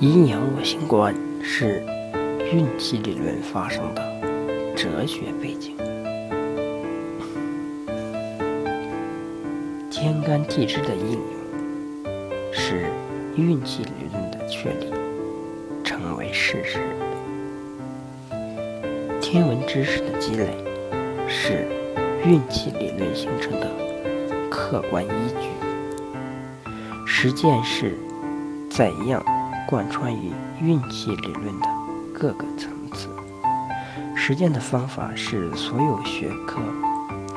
阴阳五行观是运气理论发生的哲学背景。天干地支的应用是运气理论的确立，成为事实。天文知识的积累是运气理论形成的客观依据。实践是怎样贯穿于运气理论的各个层次？实践的方法是所有学科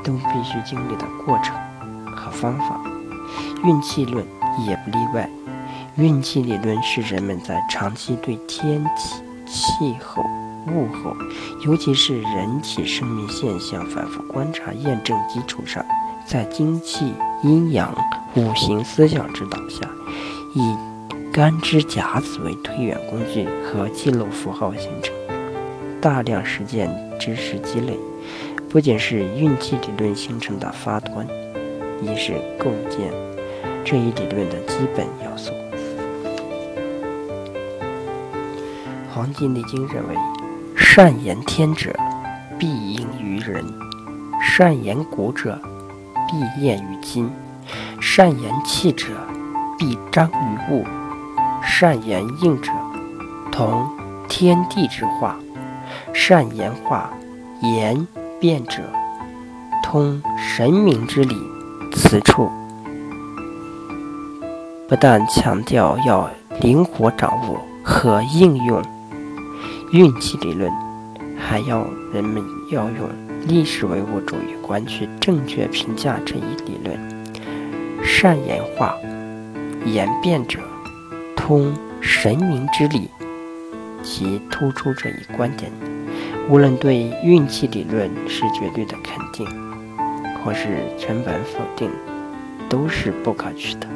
都必须经历的过程和方法，运气论也不例外。运气理论是人们在长期对天气、气候、物候，尤其是人体生命现象反复观察验证基础上，在精气、阴阳。五行思想指导下，以干支甲子为推演工具和记录符号形成大量实践知识积累，不仅是运气理论形成的发端，也是构建这一理论的基本要素。《黄帝内经》认为：善言天者，必应于人；善言古者，必验于今。善言气者，必彰于物；善言应者，同天地之化；善言化言变者，通神明之理。此处不但强调要灵活掌握和应用运气理论，还要人们要用历史唯物主义观去正确评价这一理论。善言化，言变者通神明之理，其突出这一观点，无论对运气理论是绝对的肯定，或是全盘否定，都是不可取的。